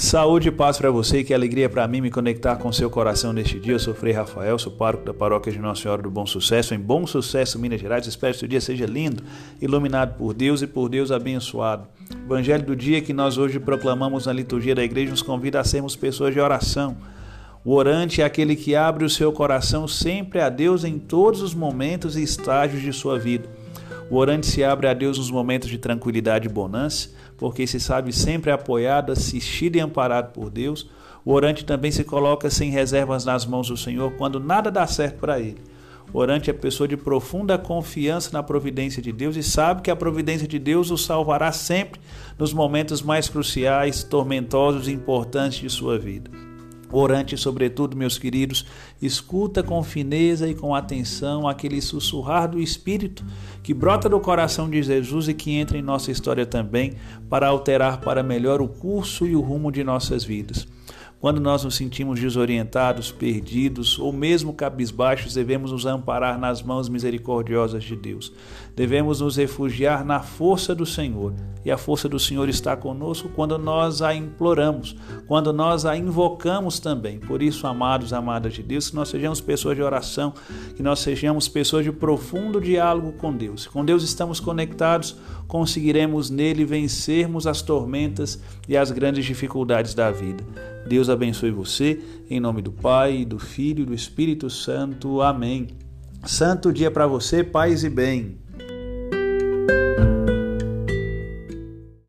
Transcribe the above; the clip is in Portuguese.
Saúde e paz para você, que alegria para mim me conectar com seu coração neste dia. Eu sou Frei Rafael, sou pároco da paróquia de Nossa Senhora do Bom Sucesso, em Bom Sucesso, Minas Gerais. Espero que seu dia seja lindo, iluminado por Deus e por Deus abençoado. O Evangelho do dia que nós hoje proclamamos na liturgia da igreja nos convida a sermos pessoas de oração. O orante é aquele que abre o seu coração sempre a Deus em todos os momentos e estágios de sua vida. O orante se abre a Deus nos momentos de tranquilidade e bonança, porque se sabe sempre apoiado, assistido e amparado por Deus. O orante também se coloca sem reservas nas mãos do Senhor quando nada dá certo para ele. O orante é pessoa de profunda confiança na providência de Deus e sabe que a providência de Deus o salvará sempre nos momentos mais cruciais, tormentosos e importantes de sua vida. Orante, sobretudo, meus queridos, escuta com fineza e com atenção aquele sussurrar do Espírito que brota do coração de Jesus e que entra em nossa história também para alterar para melhor o curso e o rumo de nossas vidas. Quando nós nos sentimos desorientados, perdidos ou mesmo cabisbaixos, devemos nos amparar nas mãos misericordiosas de Deus. Devemos nos refugiar na força do Senhor. E a força do Senhor está conosco quando nós a imploramos, quando nós a invocamos também. Por isso, amados, amadas de Deus, que nós sejamos pessoas de oração, que nós sejamos pessoas de profundo diálogo com Deus. Com Deus estamos conectados, conseguiremos nele vencermos as tormentas e as grandes dificuldades da vida. Deus abençoe você, em nome do Pai, do Filho e do Espírito Santo. Amém. Santo dia para você, paz e bem.